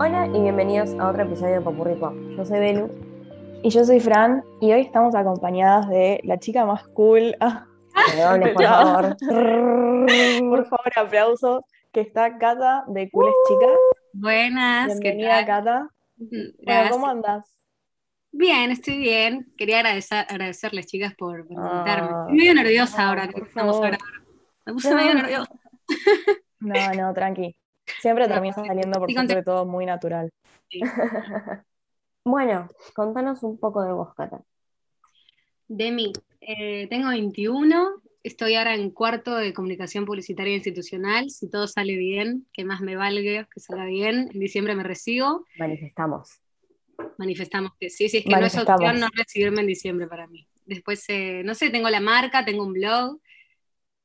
Hola y bienvenidos a otro episodio de Popurri Pop. Yo soy Belu. Y yo soy Fran, y hoy estamos acompañadas de la chica más cool. Ah, por favor. por favor, aplausos. Que está Cata de Cool es Chica. Buenas, ¿qué Bienvenida, tal? Cata. Ujú, Bueno. ¿cómo andas? Bien, estoy bien. Quería agradecer, agradecerles, chicas, por, invitarme. Ah. Estoy medio nerviosa No, ahora que a grabar. Me puse No. medio nerviosa. No, no, tranqui. Siempre termina saliendo por suerte todo muy natural. Bueno, contanos un poco de vos, Cata. De mí, eh, tengo 21, estoy ahora en cuarto de comunicación publicitaria institucional. Si todo sale bien, que más me valga que salga bien. En diciembre me recibo. Manifestamos. Manifestamos que sí, sí, es que no es opción no recibirme en diciembre para mí. Después, eh, no sé, tengo la marca, tengo un blog,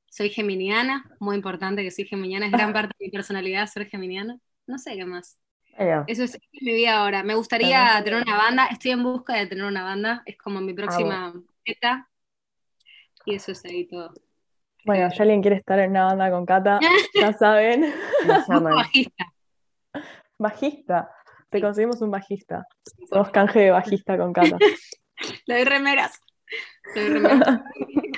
soy geminiana, muy importante que soy geminiana, es gran parte de mi personalidad ser geminiana. No sé qué más. Eso es, mi vida ahora. Me gustaría tener una banda, estoy en busca de tener una banda, es como mi próxima meta. Y eso es ahí todo. Bueno, si alguien quiere estar en una banda con Cata, ya saben. bajista. Bajista. Te Sí. conseguimos un bajista. Somos canje de bajista con Cata. Le doy remeras. Le doy remeras.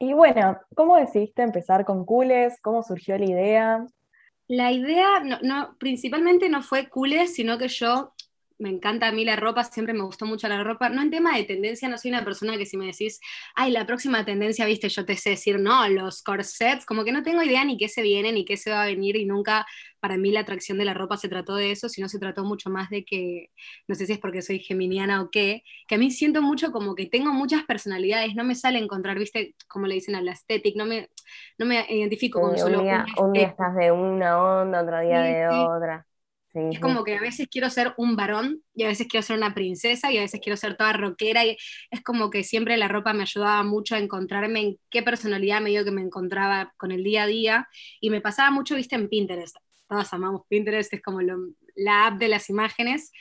Y bueno, ¿cómo decidiste empezar con Cooles? ¿Cómo surgió la idea? La idea, no, no, principalmente no fue cules, sino que yo, me encanta a mí la ropa, siempre me gustó mucho la ropa. No en tema de tendencia, no soy una persona que si me decís, ay, la próxima tendencia, viste, yo te sé decir, no, los corsets, como que no tengo idea ni qué se viene, ni qué se va a venir, y nunca para mí la atracción de la ropa se trató de eso, sino se trató mucho más de que, no sé si es porque soy geminiana o qué, que a mí siento mucho como que tengo muchas personalidades, no me sale encontrar, viste, como le dicen a la estética, no me, no me identifico con Sí, solo un, día, una un día estás de una onda, otro día Sí, de sí. otra. Sí, Es sí. como que a veces quiero ser un varón y a veces quiero ser una princesa y a veces quiero ser toda rockera y es como que siempre la ropa me ayudaba mucho a encontrarme en qué personalidad medio que me encontraba con el día a día y me pasaba mucho, viste, en Pinterest. Todos amamos Pinterest, es como lo- la app de las imágenes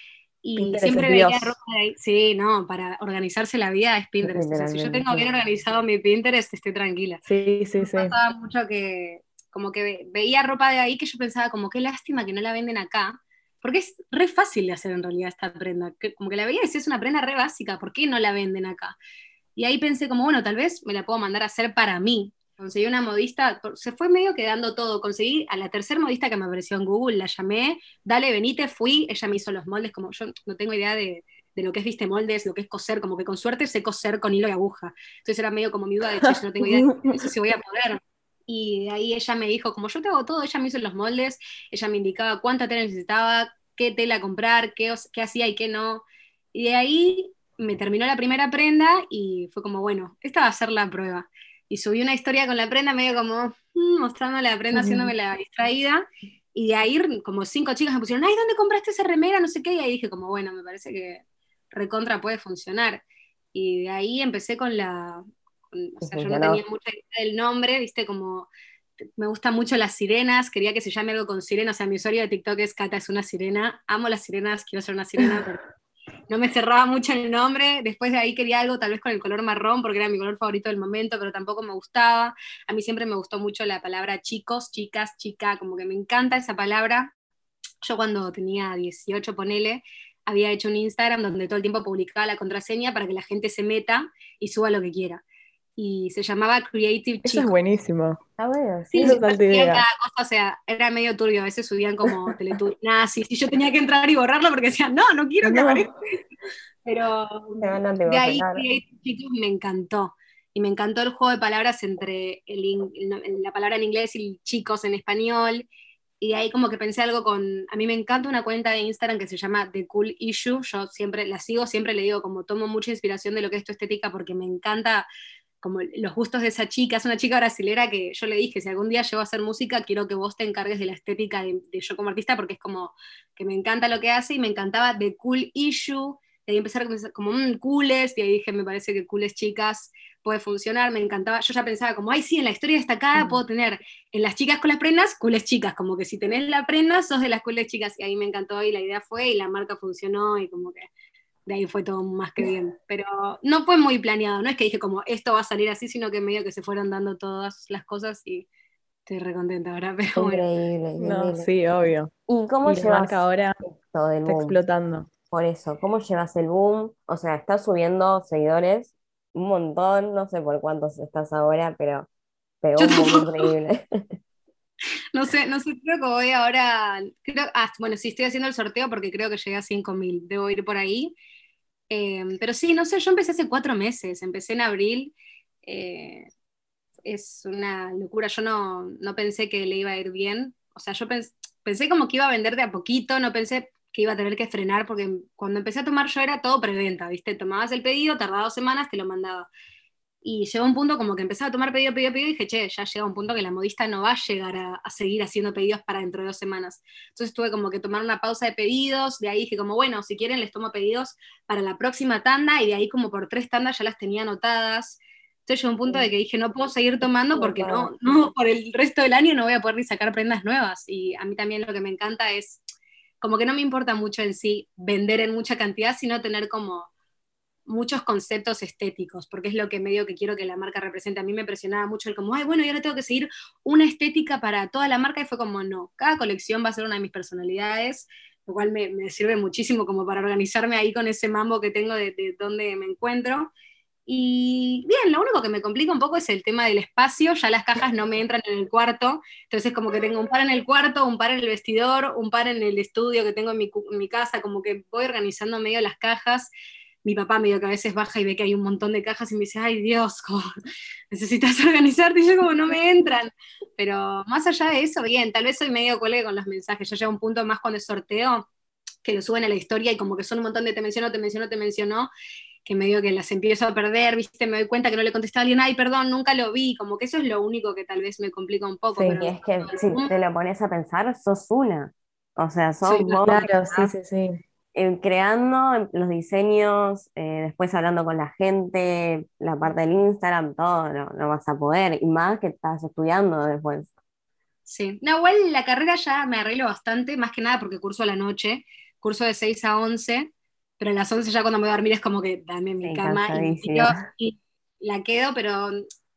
y Pinterest siempre veía ropa de ahí. Sí, no, para organizarse la vida es Pinterest. O sea, si yo tengo bien organizado mi Pinterest, estoy tranquila Sí, sí, sí. me pasaba mucho que como que ve- veía ropa de ahí que yo pensaba como qué lástima que no la venden acá, porque es re fácil de hacer en realidad esta prenda, que, como que la veía y decía es una prenda re básica, ¿por qué no la venden acá? Y ahí pensé como, bueno, tal vez me la puedo mandar a hacer para mí. Conseguí una modista, se fue medio quedando todo, conseguí a la tercera modista que me apareció en Google, la llamé, dale, venite, fui, ella me hizo los moldes, como yo no tengo idea de, de lo que es, viste, moldes, lo que es coser, como que con suerte sé coser con hilo y aguja. Entonces era medio como mi duda de, che, yo no tengo idea de eso si voy a poder. Y de ahí ella me dijo, como yo te hago todo, ella me hizo los moldes, ella me indicaba cuánta tela necesitaba, qué tela comprar, qué, qué hacía y qué no. Y de ahí me terminó la primera prenda y fue como, bueno, esta va a ser la prueba. Y subí una historia con la prenda, medio como mm, mostrando la prenda, Ujú. haciéndome la distraída. Y de ahí como cinco chicas me pusieron, ay, ¿dónde compraste esa remera? No sé qué. Y ahí dije como, bueno, me parece que recontra puede funcionar. Y de ahí empecé con la... con- o sea, yo no tenía mucha idea del nombre, viste, como me gustan mucho las sirenas, quería que se llame algo con sirena, o sea, mi usuario de TikTok es Cata es una sirena, amo las sirenas, quiero ser una sirena, pero no me cerraba mucho el nombre, después de ahí quería algo tal vez con el color marrón, porque era mi color favorito del momento, pero tampoco me gustaba, a mí siempre me gustó mucho la palabra chicos, chicas, chica, como que me encanta esa palabra, yo cuando tenía 18, ponele, había hecho un Instagram donde todo el tiempo publicaba la contraseña para que la gente se meta y suba lo que quiera. Y se llamaba Creative Eso es Chico. buenísimo. Ah, bueno, Sí, sí. Eso es idea. cada cosa, o sea, era medio turbio, a veces subían como Teletubbies nazis, y yo tenía que entrar y borrarlo porque decían, no, no quiero que No. aparezca. Pero a de ahí. Creative Chicos me encantó. Y me encantó el juego de palabras entre el in- el- la palabra en inglés y chicos en español. Y de ahí como que pensé algo con, a mí me encanta una cuenta de Instagram que se llama The Cool Issue, yo siempre la sigo, siempre le digo como tomo mucha inspiración de lo que es tu estética porque me encanta como los gustos de esa chica, es una chica brasilera que yo le dije, si algún día llego a hacer música, quiero que vos te encargues de la estética de, de yo como artista porque es como que me encanta lo que hace y me encantaba The Cool Issue, de ahí empezar como, como mmm, cooles, y ahí dije, me parece que cooles chicas puede funcionar, me encantaba, yo ya pensaba como, ay sí, en la historia destacada Mm. puedo tener en las chicas con las prendas, cooles chicas, como que si tenés la prenda, sos de las cooles chicas, y ahí me encantó y la idea fue y la marca funcionó y como que de ahí fue todo más que bien. Pero no fue muy planeado, no es que dije como esto va a salir así, sino que medio que se fueron dando todas las cosas y Estoy recontenta ahora, pero bueno. Increíble, No, sí, obvio. ¿Y cómo Y llevas ahora esto del está boom? explotando. Por eso, ¿cómo llevas el boom? O sea, estás subiendo seguidores un montón, no sé por cuántos estás ahora, pero pegó Yo un boom increíble. No sé, no sé, creo que voy ahora. Creo, ah, bueno, sí, estoy haciendo el sorteo porque creo que llegué a 5.000. Debo ir por ahí. Eh, pero sí, no sé, yo empecé hace cuatro meses. Empecé en abril. eh, es una locura. Yo no, no pensé que le iba a ir bien. O sea, yo pens- pensé como que iba a vender de a poquito. No pensé que iba a tener que frenar porque cuando empecé a tomar yo era todo preventa, ¿viste? Tomabas el pedido, tardaba dos semanas, te lo mandaba. Y llegó un punto como que empezaba a tomar pedido, pedido, pedido, y dije, che, ya llega un punto que la modista no va a llegar a, a seguir haciendo pedidos para dentro de dos semanas. Entonces tuve como que tomar una pausa de pedidos, de ahí dije como, bueno, si quieren les tomo pedidos para la próxima tanda, y de ahí como por tres tandas ya las tenía anotadas. Entonces llegó un punto de que dije, no puedo seguir tomando porque no, no, por el resto del año no voy a poder ni sacar prendas nuevas. Y a mí también lo que me encanta es, como que no me importa mucho en sí vender en mucha cantidad, sino tener como muchos conceptos estéticos, porque es lo que medio que quiero que la marca represente. A mí me presionaba mucho el como, ay, bueno, y ahora tengo que seguir una estética para toda la marca, y fue como, no, cada colección va a ser una de mis personalidades, lo cual me, me sirve muchísimo como para organizarme ahí con ese mambo que tengo de, de dónde me encuentro. Y bien, lo único que me complica un poco es el tema del espacio, ya las cajas no me entran en el cuarto, entonces como que tengo un par en el cuarto, un par en el vestidor, un par en el estudio que tengo en mi, cu- en mi casa, como que voy organizando medio las cajas. Mi papá medio que a veces baja y ve que hay un montón de cajas y me dice, ay Dios, como, necesitas organizarte, y yo como no me entran. Pero más allá de eso, bien, tal vez soy medio colega con los mensajes, ya llega un punto más cuando es sorteo, que lo suben a la historia y como que son un montón de te mencionó, te mencionó, te mencionó, que medio que las empiezo a perder, viste, me doy cuenta que no le contesté a alguien, ay, perdón, nunca lo vi, como que eso es lo único que tal vez me complica un poco. Sí, pero y es que si te lo pones a pensar, sos una. O sea, sos Sí, vos Claro, sí, sí, sí. Eh, creando los diseños, eh, después hablando con la gente, la parte del Instagram, todo, no, no vas a poder. Y más que estás estudiando después. Sí, no, igual la carrera ya me arreglo bastante, más que nada porque curso a la noche, curso de 6 a 11, pero a las 11 ya cuando me voy a dormir es como que dame mi Sí, cama y, y la quedo, pero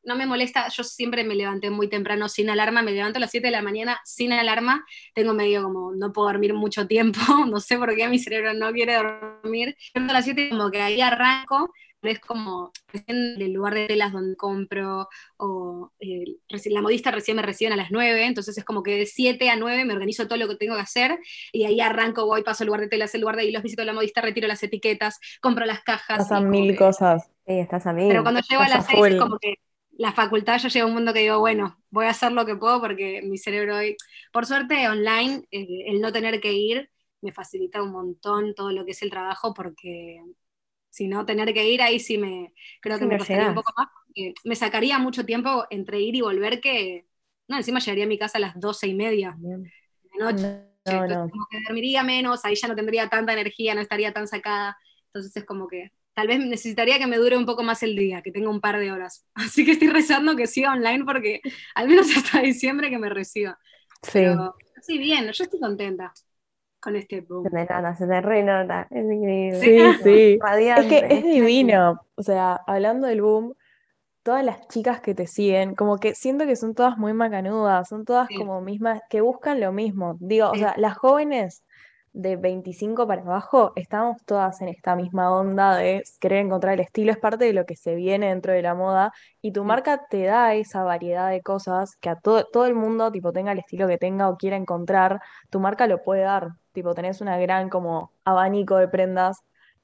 no me molesta, yo siempre me levanté muy temprano sin alarma, me levanto a las 7 de la mañana sin alarma, tengo medio como, no puedo dormir mucho tiempo, no sé por qué mi cerebro no quiere dormir, a las 7 como que ahí arranco, es como en el lugar de telas donde compro, o eh, la modista recién me reciben a las 9, entonces es como que de 7 a 9 me organizo todo lo que tengo que hacer, y ahí arranco, voy, paso al lugar de telas, el lugar de hilos, visito a la modista, retiro las etiquetas, compro las cajas. Pasan mil que- cosas. Sí, estás a mí. pero cuando llego a las a 6 es como que la facultad ya llega a un mundo que digo, bueno, voy a hacer lo que puedo porque mi cerebro hoy, por suerte online, eh, el no tener que ir me facilita un montón todo lo que es el trabajo porque si no tener que ir ahí sí me creo que Sí, me costaría un poco más porque me sacaría mucho tiempo entre ir y volver que no encima llegaría a mi casa a las doce y media Bien. de noche No, entonces no. como que dormiría menos, ahí ya no tendría tanta energía, no estaría tan sacada. Entonces es como que tal vez necesitaría que me dure un poco más el día, que tenga un par de horas. Así que estoy rezando que siga online porque al menos hasta diciembre que me reciba. Sí. Pero sí, bien, yo estoy contenta con este boom. Se te nota, se te renota. Es increíble. Sí, sí. Es que es divino. O sea, hablando del boom, todas las chicas que te siguen, como que siento que son todas muy macanudas, son todas Sí. como mismas, que buscan lo mismo. Digo, o Sí. sea, las jóvenes de 25 para abajo, estamos todas en esta misma onda de querer encontrar el estilo, es parte de lo que se viene dentro de la moda, y tu marca te da esa variedad de cosas que a todo, todo el mundo, tipo, tenga el estilo que tenga o quiera encontrar, tu marca lo puede dar. Tipo, tenés una gran como abanico de prendas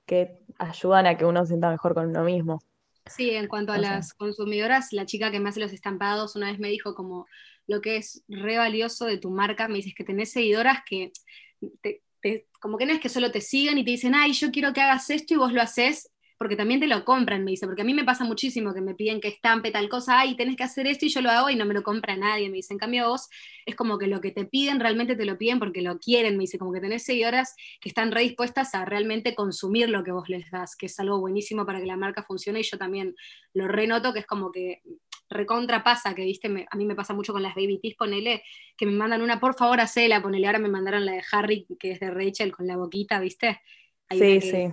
que ayudan a que uno se sienta mejor con uno mismo. Sí, en cuanto a O sea. las consumidoras, la chica que me hace los estampados una vez me dijo como lo que es re valioso de tu marca, me dices que tenés seguidoras que te- como que no es que solo te sigan y te dicen, ay, yo quiero que hagas esto y vos lo haces, porque también te lo compran, me dice, porque a mí me pasa muchísimo que me piden que estampe tal cosa, ay, tenés que hacer esto y yo lo hago y no me lo compra nadie, me dice, en cambio vos es como que lo que te piden realmente te lo piden porque lo quieren, me dice, como que tenés seguidoras que están re dispuestas a realmente consumir lo que vos les das, que es algo buenísimo para que la marca funcione y yo también lo renoto, que es como que recontra pasa, que viste, me- a mí me pasa mucho con las baby tees, ponele, que me mandan una, por favor, hacela, ponele, ahora me mandaron la de Harry, que es de Rachel, con la boquita, viste. Sí, sí.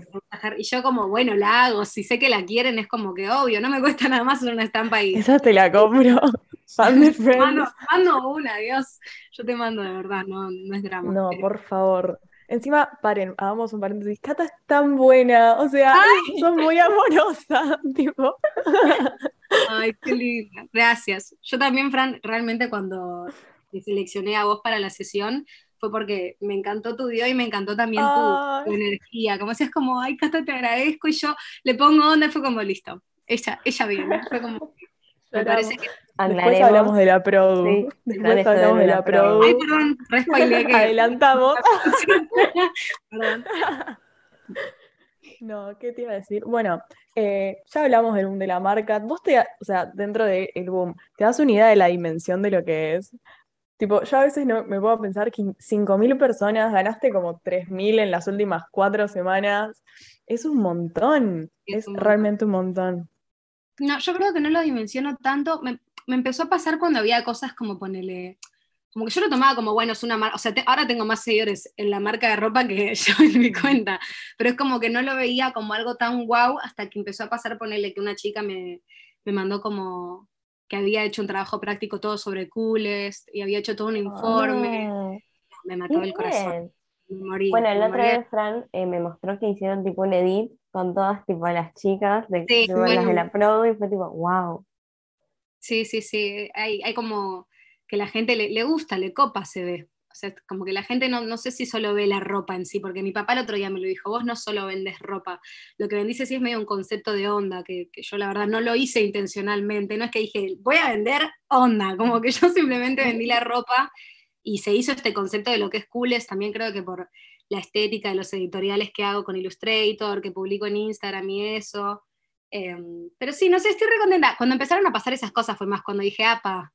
Y yo como, bueno, la hago, si sé que la quieren, es como que obvio, no me cuesta nada más hacer una estampa y Esa te la compro. Mando, mando una, Dios. Yo te mando de verdad, no, no es drama. No, por favor. Encima, paren, hagamos un paréntesis. Cata es tan buena, o sea, son muy amorosa, tipo. Ay, qué linda. Gracias. Yo también, Fran, realmente cuando te seleccioné a vos para la sesión, fue porque me encantó tu video y me encantó también tu, energía. Como si es como, ay, Cata, te agradezco, y yo le pongo onda, y fue como, listo. Ella, ella viene. Fue como, me parece que. Después hablamos de la Produ. Sí, Después hablamos de de la. Produ. Ay, perdón, que. Adelantamos. Perdón. No, ¿qué te iba a decir? Bueno, eh, ya hablamos del boom de la marca. Vos te, o sea, dentro del boom, ¿te das una idea de la dimensión de lo que es? Tipo, yo a veces no, me puedo pensar que 5.000 personas, ganaste como 3.000 en las últimas cuatro semanas. Es un montón, Es es un montón. realmente un montón. No, yo creo que no lo dimensiono tanto. Me, me empezó a pasar cuando había cosas como ponerle. Como que yo lo tomaba como, bueno, es una marca. O sea, te- ahora tengo más seguidores en la marca de ropa que yo en mi cuenta. Pero es como que no lo veía como algo tan guau hasta que empezó a pasar ponerle que una chica me, me mandó como que había hecho un trabajo práctico todo sobre Coolest y había hecho todo un informe. Ah, Me mató el corazón. Me morí. Bueno, otra morí. vez Fran eh, me mostró que hicieron tipo un edit con todas tipo las chicas de, Sí, tipo, las de la Pro y fue tipo, wow. Sí, sí, sí. Hay, hay como que la gente le, gusta, le copa, se ve. O sea, es como que la gente no, no sé si solo ve la ropa en sí, porque mi papá el otro día me lo dijo, vos no solo vendes ropa, lo que vendís sí es medio un concepto de onda, que, que yo la verdad no lo hice intencionalmente, no es que dije, voy a vender onda, como que yo simplemente vendí la ropa y se hizo este concepto de lo que es cooles, también creo que por la estética de los editoriales que hago con Illustrator, que publico en Instagram y eso. Em, pero sí, no sé, estoy re contenta. Cuando empezaron a pasar esas cosas fue más cuando dije, apa,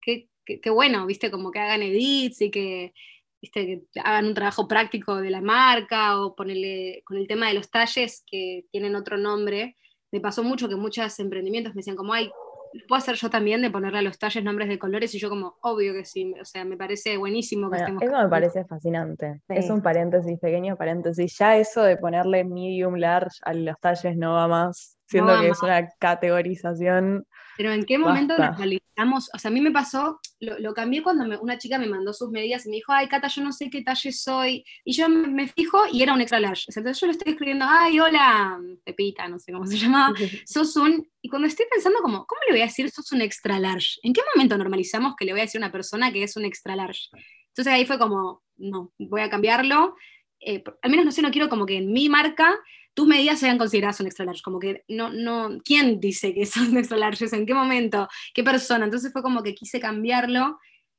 qué, qué- qué bueno, viste, como que hagan edits y que, viste, que hagan un trabajo práctico de la marca o ponerle con el tema de los talles que tienen otro nombre. Me pasó mucho que muchos emprendimientos me decían como, ay, ¿lo puedo hacer yo también de ponerle a los talles nombres de colores? Y yo como, obvio que sí, o sea, me parece buenísimo que Bueno, estemos... eso me parece fascinante. Es un paréntesis, pequeño paréntesis. Ya eso de ponerle medium, large a los talles no va más. Siento va que más. es una categorización. Pero ¿en qué momento Basta. O sea, a mí me pasó, lo, lo cambié cuando me- una chica me mandó sus medidas y me dijo, ay, Cata, yo no sé qué talle soy. Y yo me, me fijo y era un extra large. Entonces yo le estoy escribiendo, ay, hola, Pepita, no sé cómo se llamaba, sos un... Y cuando estoy pensando como, ¿cómo le voy a decir sos un extra large? ¿En qué momento normalizamos que le voy a decir a una persona que es un extra large? Entonces ahí fue como, no, voy a cambiarlo. Eh, al menos no sé, no quiero como que en mi marca tus medidas sean consideradas un extra large, como que no, no, ¿quién dice que son extra large? ¿En qué momento? ¿Qué persona? Entonces fue como que quise cambiarlo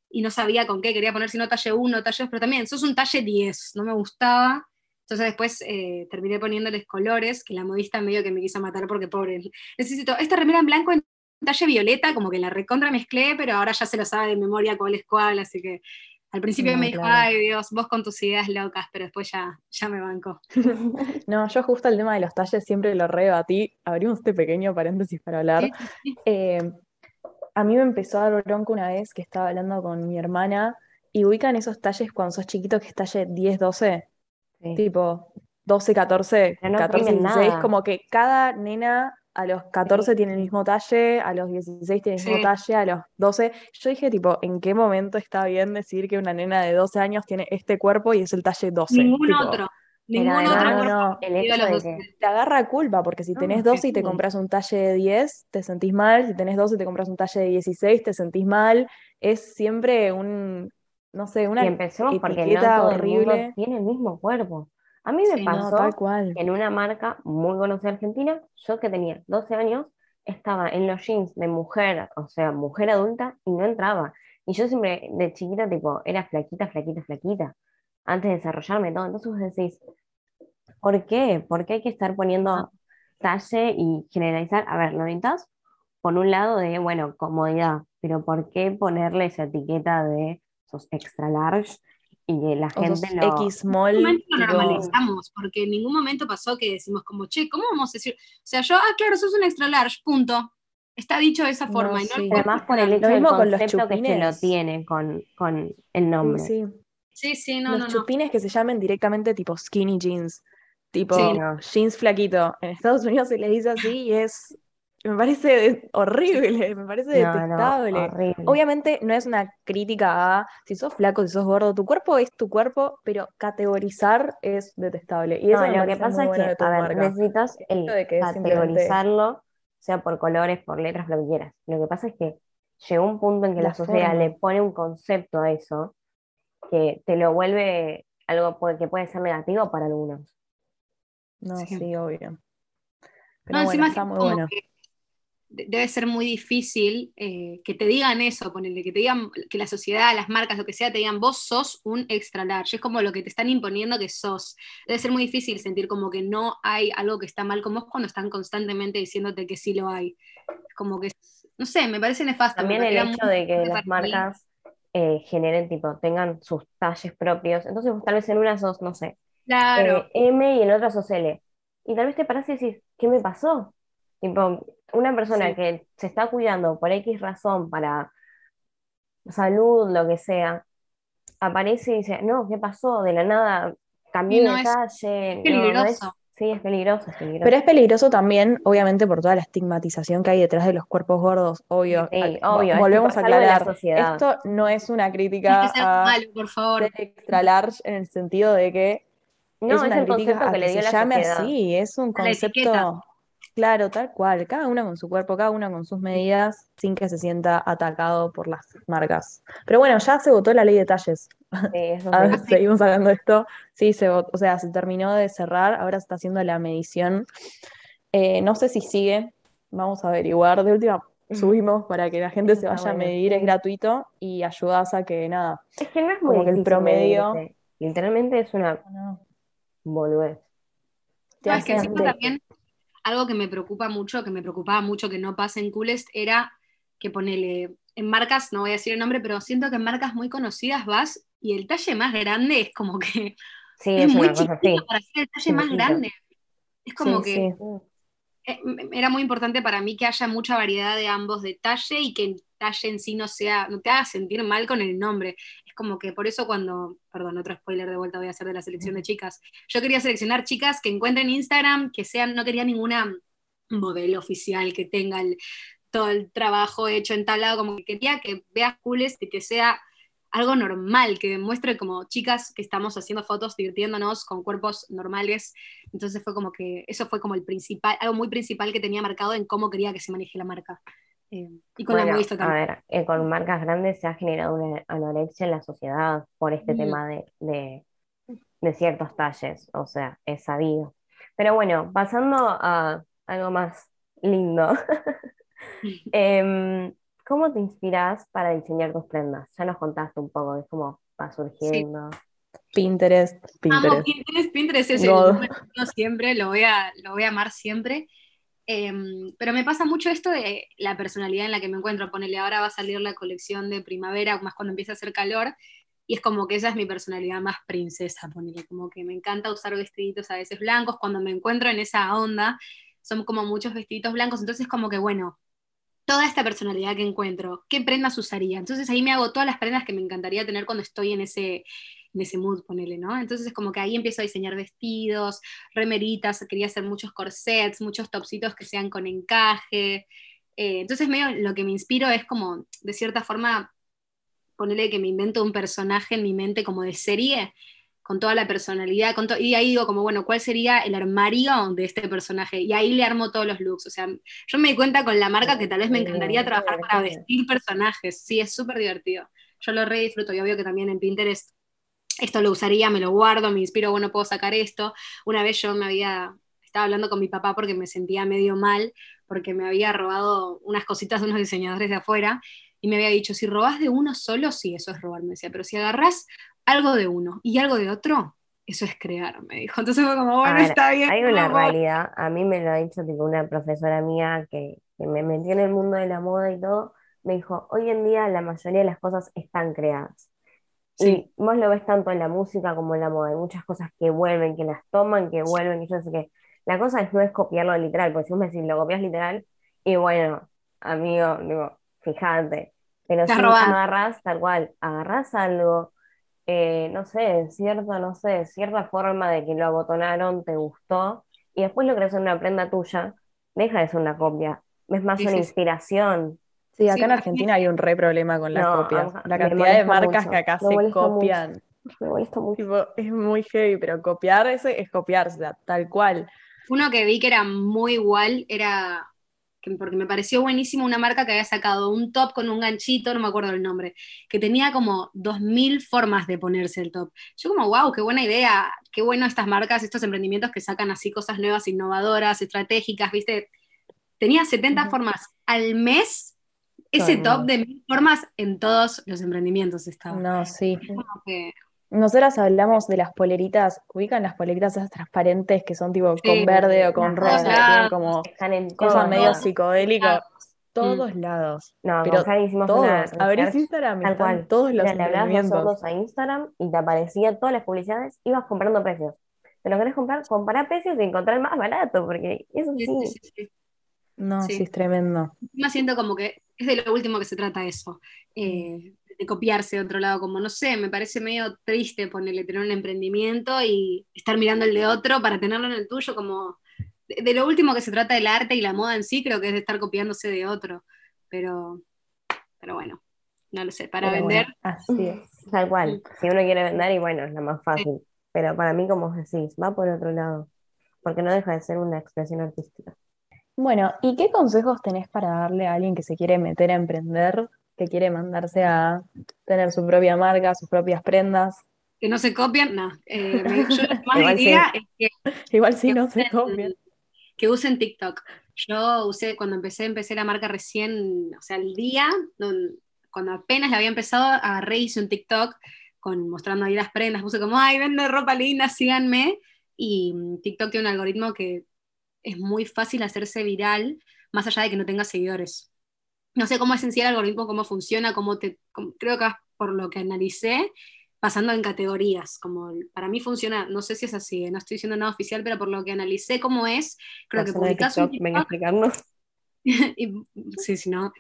y no sabía con qué, quería poner si no talle 1, talle 2, pero también sos un talle 10, no me gustaba. Entonces después eh, terminé poniéndoles colores, que la modista medio que me quiso matar porque pobre, necesito esta remera en blanco en talle violeta, como que la recontra mezclé, pero ahora ya se lo sabe de memoria cuál es cuál, así que al principio No, me dijo, claro. ay Dios, vos con tus ideas locas, pero después ya, ya me bancó. No, yo justo el tema de los talles siempre lo rebatí. Abrimos este pequeño paréntesis para hablar. Eh, a mí me empezó a dar bronca una vez que estaba hablando con mi hermana y ubican esos talles cuando sos chiquito que es talle 10, 12, Sí. tipo 12, 14, Pero no 14, imprimen 16, nada. como que cada nena a los 14 tiene el mismo talle, a los 16 tiene el mismo Sí. talle, a los 12. Yo dije, tipo, ¿en qué momento está bien decir que una nena de 12 años tiene este cuerpo y es el talle 12? Ningún Tipo, otro. Ningún otro no, cuerpo no, El hecho de que te agarra culpa, porque si No, tenés que 12 y te compras un talle de 10, te sentís mal, si tenés 12 y te compras un talle de 16, te sentís mal, es siempre un, no sé, una y empecemos porque no todo el mundo horrible. tiene el mismo cuerpo. A mí me Sí, no, No, pasó cual. que en una marca muy conocida argentina, yo que tenía 12 años, estaba en los jeans de mujer, o sea, mujer adulta, y no entraba. Y yo siempre de chiquita, tipo, era flaquita, flaquita, flaquita, antes de desarrollarme todo. Entonces vos decís, ¿por qué? ¿Por qué hay que estar poniendo talle y generalizar? A ver, lo necesitas por un lado de, bueno, comodidad, pero ¿por qué ponerle esa etiqueta de sos extra large y la O gente lo... X En small, ningún momento lo tipo, normalizamos, porque en ningún momento pasó que decimos como, che, ¿cómo vamos a decir? O sea, yo, ah, claro, sos un extra large, punto. Está dicho de esa No, forma. y no sí. Además por el hecho Lo del mismo con los concepto que se lo tiene con, con el nombre. sí. Sí, sí, no, Los no, no. chupines que se llamen directamente tipo skinny jeans, tipo Sí. No. jeans flaquito. En Estados Unidos se les dice así y es me parece horrible, me parece No, no, detestable. horrible. Obviamente no es una crítica a si sos flaco, si sos gordo, tu cuerpo es tu cuerpo, pero categorizar es detestable. Y eso No, lo que pasa es que, a ver, necesitas el hecho de que es simplemente- categorizarlo, sea por colores, por letras, lo que quieras. Lo que pasa es que llegó un punto en que la, La sociedad forma. le pone un concepto a eso que te lo vuelve algo que puede ser negativo para algunos. No, Sí. sí, obvio. Pero No, bueno, encima está es muy como bueno. que debe ser muy difícil eh, que te digan eso, ponerle, que te digan, que la sociedad, las marcas, lo que sea, te digan, vos sos un extra large. Es como lo que te están imponiendo que sos. Debe ser muy difícil sentir como que no hay algo que está mal con vos cuando están constantemente diciéndote que sí lo hay. Como que, no sé, me parece nefasto. También el hecho de que las marcas eh, generen, tipo, tengan sus talles propios. Entonces vos tal vez en una sos, no sé, Claro. eh, M y en otra sos L. Y tal vez te parás y decís, ¿qué me pasó? Tipo, una persona Sí. que se está cuidando por X razón, para salud, lo que sea, aparece y dice, no, ¿qué pasó? De la nada cambié no, de es- calle. es No, no peligroso. sí, es peligroso, es peligroso. Pero es peligroso también, obviamente, por toda la estigmatización que hay detrás de los cuerpos gordos, obvio. Sí, obvio, es volvemos a es la aclarar, esto no es una crítica es algo a malo, por favor. ser extra large en el sentido de que No, es es una el crítica concepto a que le dio se la llame sociedad. así, es un concepto, claro, tal cual, cada una con su cuerpo, cada una con sus medidas, sin que se sienta atacado por las marcas. Pero bueno, ya se votó la ley de talles. Sí, eso A sí. ver, seguimos hablando de esto. Sí, se votó, o sea, se terminó de cerrar, ahora se está haciendo la medición. Eh, no sé si sigue, vamos a averiguar. De última, subimos para que la gente se Está vaya a medir, es gratuito y ayudas a que nada. Es que no es muy Como que el promedio- medirse. Literalmente es una boludez. No, es que encima también algo que me preocupa mucho, que me preocupaba mucho que no pase en Coolest, era que ponele en marcas, no voy a decir el nombre, pero siento que en marcas muy conocidas vas y el talle más grande es como que Sí, es es muy cosa chiquito así. para ser el talle más grande. Es como Sí, que sí. eh, era muy importante para mí que haya mucha variedad de ambos de talle y que el talle en sí no sea, no te haga sentir mal con el nombre. Es como que por eso cuando, perdón, otro spoiler de vuelta voy a hacer de la selección de chicas. Yo quería seleccionar chicas que encuentren Instagram, que sean, no quería ninguna modelo oficial que tenga el- todo el trabajo hecho en tal lado, como que quería que veas cooles y que sea algo normal, que demuestre como chicas que estamos haciendo fotos, divirtiéndonos con cuerpos normales. Entonces fue como que, eso fue como el principal, algo muy principal que tenía marcado en cómo quería que se maneje la marca. Eh, y con la modista a también. ver, eh, con marcas grandes se ha generado una anorexia en la sociedad por este Mm. tema de, de, de ciertos talles, o sea, es sabido. Pero bueno, pasando a algo más lindo, Em, ¿cómo te inspiras para diseñar tus prendas? Ya nos contaste un poco de cómo va surgiendo. Pinterest, Amo Pinterest. Pinterest, Pinterest es God. el siempre, lo voy a, lo voy a amar siempre. Em, pero me pasa mucho esto de la personalidad en la que me encuentro. Ponele, ahora va a salir la colección de primavera, más cuando empieza a hacer calor, y es como que esa es mi personalidad más princesa, ponele, como que me encanta usar vestiditos a veces blancos, cuando me encuentro en esa onda, son como muchos vestiditos blancos, entonces como que bueno, toda esta personalidad que encuentro, ¿qué prendas usaría? Entonces ahí me hago todas las prendas que me encantaría tener cuando estoy en ese, en ese mood, ponele, ¿no? Entonces es como que ahí empiezo a diseñar vestidos, remeritas, quería hacer muchos corsets, muchos topsitos que sean con encaje. Eh, entonces medio lo que me inspiro es como, de cierta forma, ponerle que me invento un personaje en mi mente como de serie, con toda la personalidad, con y ahí digo como, bueno, ¿cuál sería el armario de este personaje? Y ahí le armo todos los looks, o sea, yo me di cuenta con la marca que tal vez me encantaría Sí, trabajar para vestir personajes, sí, es súper divertido. Yo lo re disfruto y obvio que también en Pinterest esto lo usaría, me lo guardo, me inspiro, bueno, puedo sacar esto. Una vez yo me había, estaba hablando con mi papá porque me sentía medio mal, porque me había robado unas cositas de unos diseñadores de afuera, y me había dicho, si robás de uno solo, sí, eso es robar, me decía, pero si agarrás algo de uno y algo de otro, eso es crear, me dijo. Entonces fue como, bueno, ver, está bien. hay una vamos. realidad, a mí me lo ha dicho tipo una profesora mía que, que me metió en el mundo de la moda y todo, me dijo, hoy en día la mayoría de las cosas están creadas. Sí. Y vos lo ves tanto en la música como en la moda, hay muchas cosas que vuelven, que las toman, que vuelven, y yo sé que la cosa es, no es copiarlo literal, porque si vos me decís, lo copias literal, y bueno, amigo, digo, fíjate, pero Estás si robando. agarrás tal cual, agarrás algo, eh, no sé, cierta, no sé, cierta forma de que lo abotonaron, te gustó, y después lo creas en una prenda tuya, deja de ser una copia, es más Sí, una sí. inspiración. Sí, acá Sí, en Argentina hay un re problema con las No, copias. a- La cantidad de marcas mucho, que acá me se molesta mucho. copian. Me molesta mucho. Tipo, es muy heavy, pero copiar ese es copiarse, o sea, tal cual. Uno que vi que era muy igual era, que- porque me pareció buenísimo una marca que había sacado un top con un ganchito, no me acuerdo el nombre, que tenía como 2000 formas de ponerse el top. Yo como, wow, qué buena idea, qué bueno estas marcas, estos emprendimientos que sacan así cosas nuevas, innovadoras, estratégicas, ¿viste? Tenía 70 Ujú. formas al mes, ese top de mil formas en todos los emprendimientos estaba. No, sí. Como que- Nosotras hablamos de las poleritas, ubican las poleritas esas transparentes que son tipo con verde o con rosa, tienen como Están en cosas medio lados. psicodélicas, todos lados. No, Pero hicimos una Todos. Abrís research Instagram y tal cual. todos los le hablabas a Instagram y te aparecía todas las publicidades, ibas comprando precios. Te lo querés comprar, comparar precios y encontrar el más barato, porque eso sí, sí, sí, sí, sí. No, Sí. sí, es tremendo. Encima siento como que es de lo último que se trata eso, eh, de copiarse de otro lado, como no sé, me parece medio triste ponerle tener un emprendimiento y estar mirando el de otro para tenerlo en el tuyo, como de, de lo último que se trata el arte y la moda en sí, creo que es de estar copiándose de otro, pero, pero bueno, no lo sé, para Pero vender, bueno, así es. tal cual. Si uno quiere vender, y bueno, es lo más fácil. Pero para mí, como decís, va por otro lado, porque no deja de ser una expresión artística. Bueno, ¿y qué consejos tenés para darle a alguien que se quiere meter a emprender, que quiere mandarse a tener su propia marca, sus propias prendas? que no se copian, no. Eh, yo lo que más Igual diría es que Igual que no se copian. que usen TikTok. Yo usé, cuando empecé, empecé la marca recién, o sea, el día, cuando apenas la había empezado, agarré, hice un TikTok con, mostrando ahí las prendas, puse como, ay, vende ropa linda, síganme, y mm, TikTok tiene un algoritmo que es muy fácil hacerse viral, más allá de que no tenga seguidores. No sé cómo es en sí el algoritmo, cómo funciona, cómo te, cómo- creo que por lo que analicé, pasando en categorías, como para mí funciona, no sé si es así, eh, no estoy diciendo nada oficial, pero por lo que analicé cómo es, creo que un TikTok, venga a explicarnos. y, sí, si no,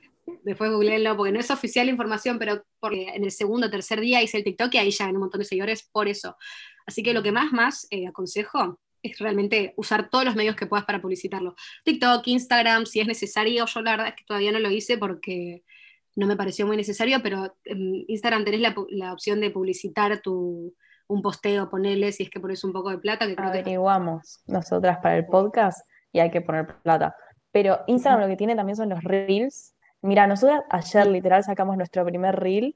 después googleenlo, porque no es oficial la información, pero porque en el segundo o tercer día hice el TikTok y ahí ya gané un montón de seguidores por eso. Así que lo que más, más eh, aconsejo es realmente usar todos los medios que puedas para publicitarlo. TikTok, Instagram, si es necesario. Yo la verdad es que todavía no lo hice porque no me pareció muy necesario, pero en Instagram tenés la, la opción de publicitar tu, un posteo, ponerle, si es que pones un poco de plata, que creo que nosotras para el podcast y hay que poner plata. Pero Instagram lo que tiene también son los reels. Mira, nosotras ayer literal sacamos nuestro primer reel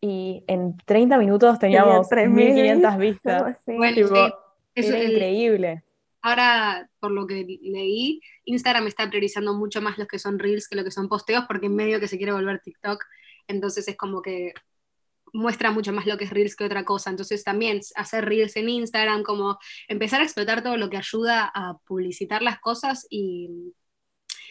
y en 30 minutos teníamos Tenía 3.000 1500 vistas. Bueno, Tipo, sí, eso Era el- increíble. ahora, por lo que leí, Instagram está priorizando mucho más los que son reels que lo que son posteos, porque en medio que se quiere volver TikTok, entonces es como que muestra mucho más lo que es reels que otra cosa. Entonces también hacer reels en Instagram, como empezar a explotar todo lo que ayuda a publicitar las cosas y,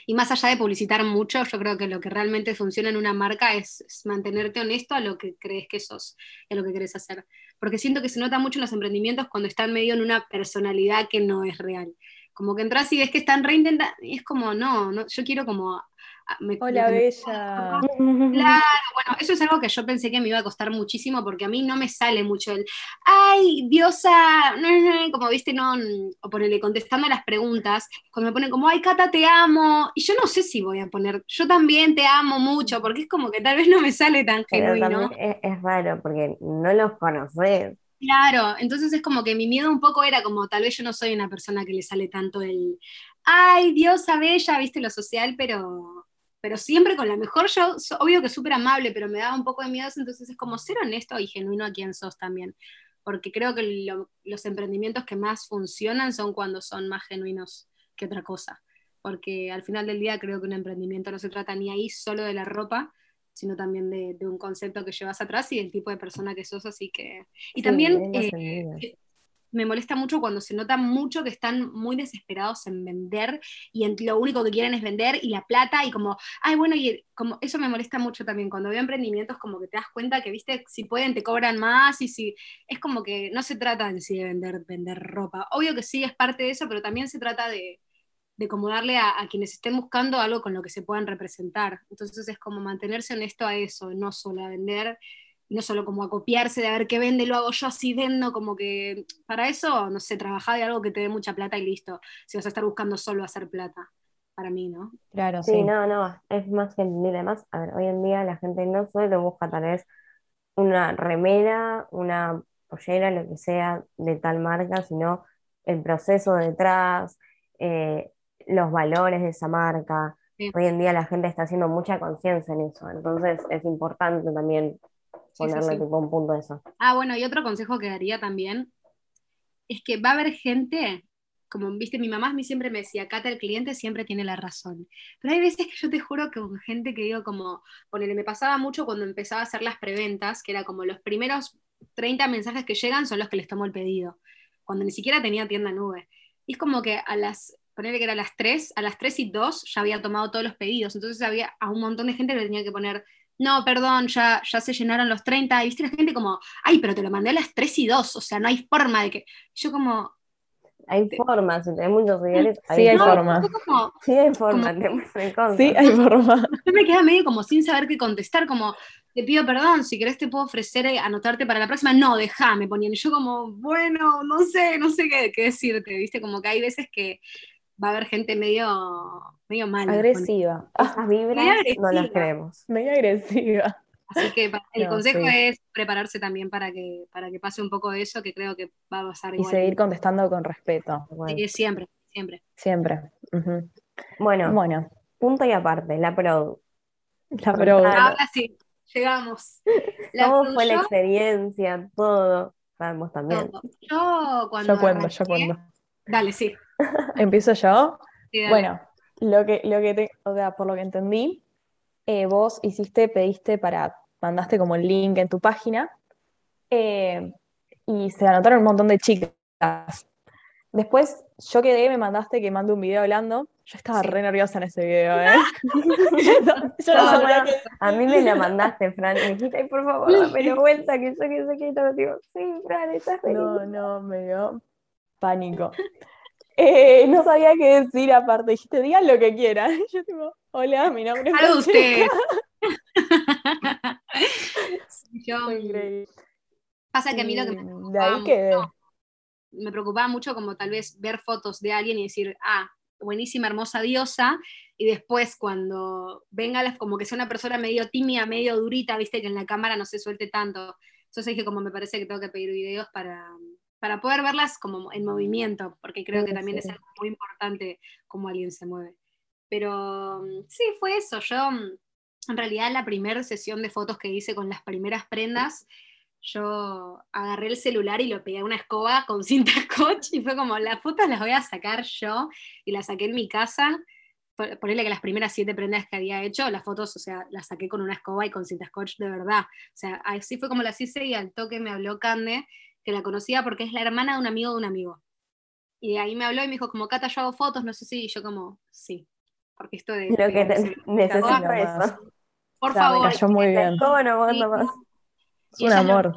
y más allá de publicitar mucho, yo creo que lo que realmente funciona en una marca es, mantenerte honesto a lo que crees que sos y a lo que querés hacer. Porque siento que se nota mucho en los emprendimientos cuando están medio en una personalidad que no es real. Como que entras y ves que están reintentando, y es como, no, no yo quiero como... ah, me- Hola, me- Bella. Claro, bueno, eso es algo que yo pensé que me iba a costar muchísimo porque a mí no me sale mucho el, ay, diosa, no, no", como viste, no, o ponerle contestando las preguntas, cuando me ponen como, ay, Cata, te amo, y yo no sé si voy a poner, yo también te amo mucho, porque es como que tal vez no me sale tan Pero genuino. es, es raro, porque no los conoces. Claro, entonces es como que mi miedo un poco era como, tal vez yo no soy una persona que le sale tanto el, ay, diosa bella, viste, lo social, pero, pero siempre con la mejor yo, obvio que súper amable, pero me daba un poco de miedo, entonces es como ser honesto y genuino a quien sos también, porque creo que lo- los emprendimientos que más funcionan son cuando son más genuinos que otra cosa, porque al final del día creo que un emprendimiento no se trata ni ahí solo de la ropa, sino también de, de un concepto que llevas atrás y del tipo de persona que sos, así que... Y Sí, también eh. Me molesta mucho cuando se nota mucho que están muy desesperados en vender y en, lo único que quieren es vender y la plata y como, ay, bueno, y como eso me molesta mucho también. Cuando veo emprendimientos como que te das cuenta que, viste, si pueden te cobran más y si es como que no se trata en sí de vender, vender ropa. Obvio que sí es parte de eso, pero también se trata de, de como darle a, a quienes estén buscando algo con lo que se puedan representar. Entonces es como mantenerse honesto a eso, no solo a vender no solo como a copiarse de a ver qué vende, lo hago yo así vendo, como que para eso, no sé, trabajar de algo que te dé mucha plata y listo, si vas a estar buscando solo hacer plata. para mí, ¿no? Claro, Sí, sí. no, no, es más que entendible. Además, a ver, hoy en día la gente no solo busca tal vez una remera, una pollera, lo que sea de tal marca, sino el proceso detrás, eh, los valores de esa marca. Sí. Hoy en día la gente está haciendo mucha conciencia en eso, entonces es importante también Sí, sí, ponerle sí. tipo un punto a eso. Ah, bueno, y otro consejo que daría también es que va a haber gente, como viste, mi mamá a mí siempre me decía, Cata, el cliente siempre tiene la razón. Pero hay veces que yo te juro que con gente que digo como, ponele, me pasaba mucho cuando empezaba a hacer las preventas, que era como los primeros 30 mensajes que llegan son los que les tomo el pedido, cuando ni siquiera tenía tienda nube. Y es como que a las, ponele que era a las 3, a las 3 y 2 ya había tomado todos los pedidos, entonces había a un montón de gente que le tenía que poner no, perdón, ya, ya se llenaron los 30. Y viste la gente como, ay, pero te lo mandé a las 3 y 2, o sea, no hay forma de que. Yo como, Hay formas, si tenés muchos seguidores, Sí, hay no, forma. como, Sí, hay formas, Como- te muestran cosas. Sí, hay forma. yo me quedaba medio como sin saber qué contestar, como, te pido perdón, si querés te puedo ofrecer eh, anotarte para la próxima. No, déjame, ponían. Y yo como, bueno, no sé, no sé qué, qué decirte, viste, como que hay veces que va a haber gente medio, medio mala. Agresiva. Ah, Esas vibras no las queremos. medio agresiva. Así que el No, consejo sí. es prepararse también para que, para que pase un poco de eso, que creo que va a pasar Y igual. seguir contestando con respeto. Bueno, Sí, siempre, siempre. Siempre. Bueno, Bueno, punto y aparte, la pro. la pro. Ahora sí, llegamos. La ¿Cómo fue la experiencia? Todo. Sabemos también. Yo cuando. Yo cuento, yo cuento. Dale, sí. ¿Empiezo yo? sí. Bueno, lo que, lo que te, o sea, por lo que entendí, eh, vos hiciste, pediste para, mandaste como el link en tu página, eh, y se anotaron un montón de chicas. Después yo quedé, me mandaste que mande un video hablando. Yo estaba Sí. re nerviosa en ese video, ¿eh? yo, yo no No, sabía no, que- A mí me la mandaste, Fran. Me dijiste, ay, por favor, dame vuelta, que yo que sé que todo. Digo, sí, Fran, estás feliz. No, no, me dio pánico. Eh, no sabía qué decir aparte. Dijiste, digan lo que quieran. Yo tipo, hola, mi nombre es Francesca. usted. Sí, yo, increíble. pasa que a mí lo que me preocupaba mucho, me preocupaba mucho como tal vez ver fotos de alguien y decir, ah, buenísima, hermosa diosa, y después cuando venga, como que sea una persona medio tímida, medio durita, viste, que en la cámara no se suelte tanto. Entonces dije, como me parece que tengo que pedir videos para, para poder verlas como en movimiento, porque creo Sí, que también sí. es algo muy importante cómo alguien se mueve. Pero mm, sí, fue eso. Yo, mm, en realidad, la primera sesión de fotos que hice con las primeras prendas, yo agarré el celular y lo pegué a una escoba con cinta scotch y fue como, las fotos las voy a sacar yo y las saqué en mi casa. Ponerle que las primeras siete prendas que había hecho, las fotos, o sea, las saqué con una escoba y con cinta scotch de verdad. O sea, así fue como las hice y al toque me habló Cande, que la conocía porque es la hermana de un amigo de un amigo. Y de ahí me habló y me dijo, como, Cata, yo hago fotos, no sé si, y yo como, sí. Porque esto de... Lo que te- necesito nomás. eso. Por O sea, me favor. cayó muy bien. escoba no Sí, aguanta más. Es un amor.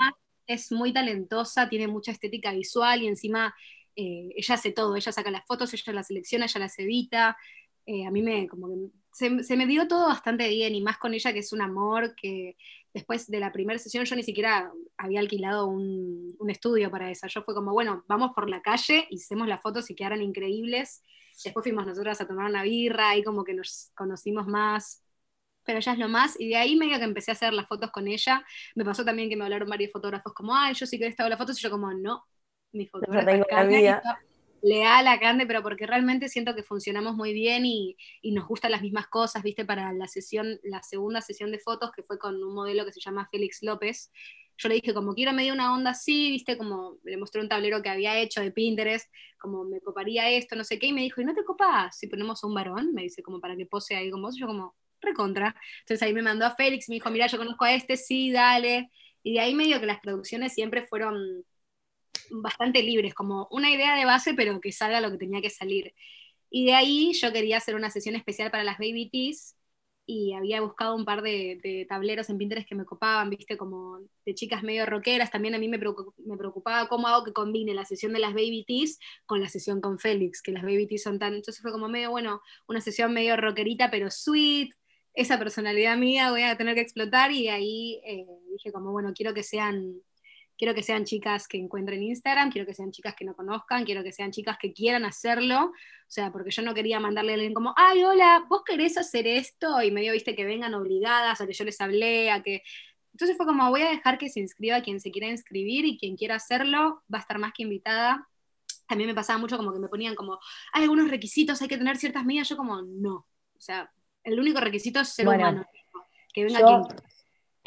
es muy talentosa, tiene mucha estética visual y encima eh, ella hace todo, ella saca las fotos, ella las selecciona, ella las edita. Eh, a mí me, como que se, se me dio todo bastante bien y más con ella que es un amor que después de la primera sesión yo ni siquiera había alquilado un, un estudio para esa. Yo fue como, bueno, vamos por la calle, hicimos las fotos y quedaron increíbles. Después fuimos nosotras a tomar una birra y como que nos conocimos más pero ella es lo más, y de ahí medio que empecé a hacer las fotos con ella, me pasó también que me hablaron varios fotógrafos como, ay, yo sí que te hago las fotos, y yo como, no, mi fotógrafa es Leal a Cande, pero porque realmente siento que funcionamos muy bien y, y nos gustan las mismas cosas, viste, para la sesión, la segunda sesión de fotos, que fue con un modelo que se llama Félix López, yo le dije como quiero medio una onda así, viste, como le mostré un tablero que había hecho de Pinterest, como me coparía esto, no sé qué, y me dijo, ¿y no te copas si ponemos a un varón? Me dice como para que pose ahí con vos, yo como, recontra. Entonces ahí me mandó a Félix, me dijo, mira, yo conozco a este, sí, dale. Y de ahí medio que las producciones siempre fueron bastante libres, como una idea de base, pero que salga lo que tenía que salir. Y de ahí yo quería hacer una sesión especial para las Baby Tees y había buscado un par de, de tableros en Pinterest que me copaban, viste, como de chicas medio rockeras. También a mí me preocup- me preocupaba cómo hago que combine la sesión de las Baby Tees con la sesión con Félix, que las Baby Tees son tan... Entonces fue como medio, bueno, una sesión medio rockerita, pero sweet, esa personalidad mía voy a tener que explotar y ahí eh, dije como, bueno, quiero que sean quiero que sean chicas que encuentren Instagram, quiero que sean chicas que no conozcan, quiero que sean chicas que quieran hacerlo, o sea, porque yo no quería mandarle a alguien como, ay, hola, vos querés hacer esto, y medio, viste, que vengan obligadas, a que yo les hablé, a que... Entonces fue como, voy a dejar que se inscriba quien se quiera inscribir y quien quiera hacerlo va a estar más que invitada. También me pasaba mucho como que me ponían como, hay algunos requisitos, hay que tener ciertas medidas, yo como, no, o sea, el único requisito es ser humano, que venga quien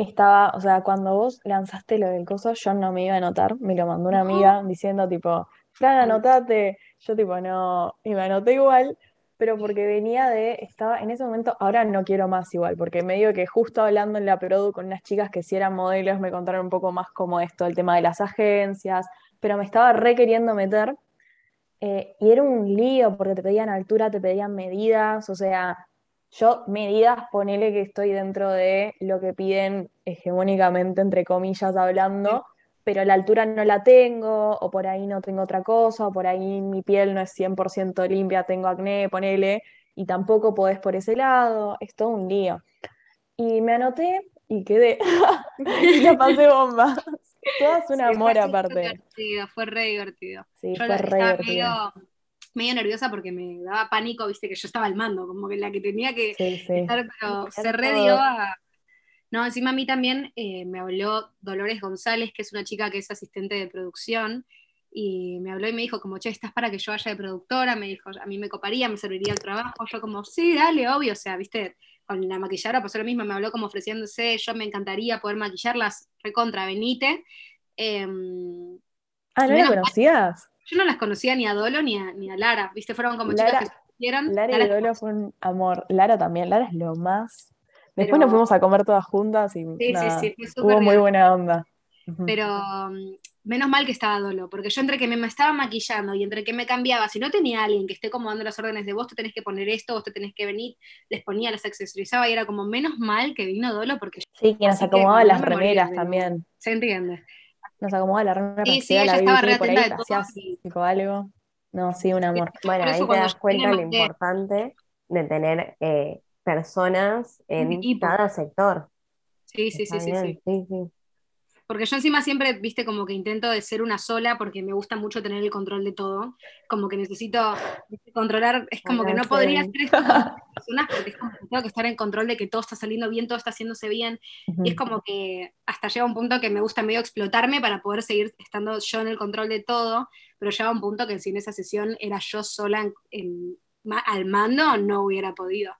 estaba, o sea, cuando vos lanzaste lo del coso, yo no me iba a anotar, me lo mandó una amiga diciendo tipo, Fran, anotate, yo tipo, no, y me anoté igual, pero porque venía de, estaba en ese momento, ahora no quiero más igual, porque me digo que justo hablando en la Produ con unas chicas que si eran modelos me contaron un poco más como esto, el tema de las agencias, pero me estaba re queriendo meter, eh, y era un lío porque te pedían altura, te pedían medidas, o sea, yo, medidas, ponele que estoy dentro de lo que piden hegemónicamente, entre comillas, hablando, pero la altura no la tengo, o por ahí no tengo otra cosa, o por ahí mi piel no es 100% limpia, tengo acné, ponele, y tampoco podés por ese lado, es todo un lío. Y me anoté y quedé, y la pasé bomba. Todas un amor aparte. Fue divertido, fue re divertido. Sí, fue re divertido medio nerviosa porque me daba pánico, viste, que yo estaba al mando, como que la que tenía que estar, pero se redió a... No, encima a mí también eh, me habló Dolores González, que es una chica que es asistente de producción, y me habló y me dijo como, che, ¿estás para que yo vaya de productora? Me dijo, a mí me coparía, me serviría el trabajo. Yo como, sí, dale, obvio, o sea, viste, con la maquilladora pasó lo mismo, me habló como ofreciéndose, yo me encantaría poder maquillarlas recontra Benite. Em, ah, ¿no la conocías? Yo no las conocía ni a Dolo ni a, ni a Lara, ¿viste? Fueron como chicas que se hicieron. Lara, y Dolo fue un amor. Lara también, Lara es lo más. Después nos fuimos a comer todas juntas y sí, sí, sí, hubo muy buena onda. Pero mm, menos mal que estaba Dolo, porque yo entre que me, estaba maquillando y entre que me cambiaba, si no tenía alguien que esté como dando las órdenes de vos te tenés que poner esto, vos te tenés que venir, les ponía, las accesorizaba y era como menos mal que vino Dolo porque... Sí, que nos acomodaba las remeras también. Se entiende nos acomoda la remera sí, sí, ella estaba re atenta de todo. algo. No, sí, un amor. Bueno, ahí te das cuenta lo importante de tener eh, personas en cada sector. Sí, sí, sí, sí, sí, porque yo encima siempre, viste, como que intento de ser una sola porque me gusta mucho tener el control de todo. Como que necesito controlar, es como que no podría hacer esto con personas porque es como que tengo que estar en control de que todo está saliendo bien, todo está haciéndose bien. Y es como que hasta llega un punto que me gusta medio explotarme para poder seguir estando yo en el control de todo, pero llega un punto que si en esa sesión era yo sola al mando, no hubiera podido.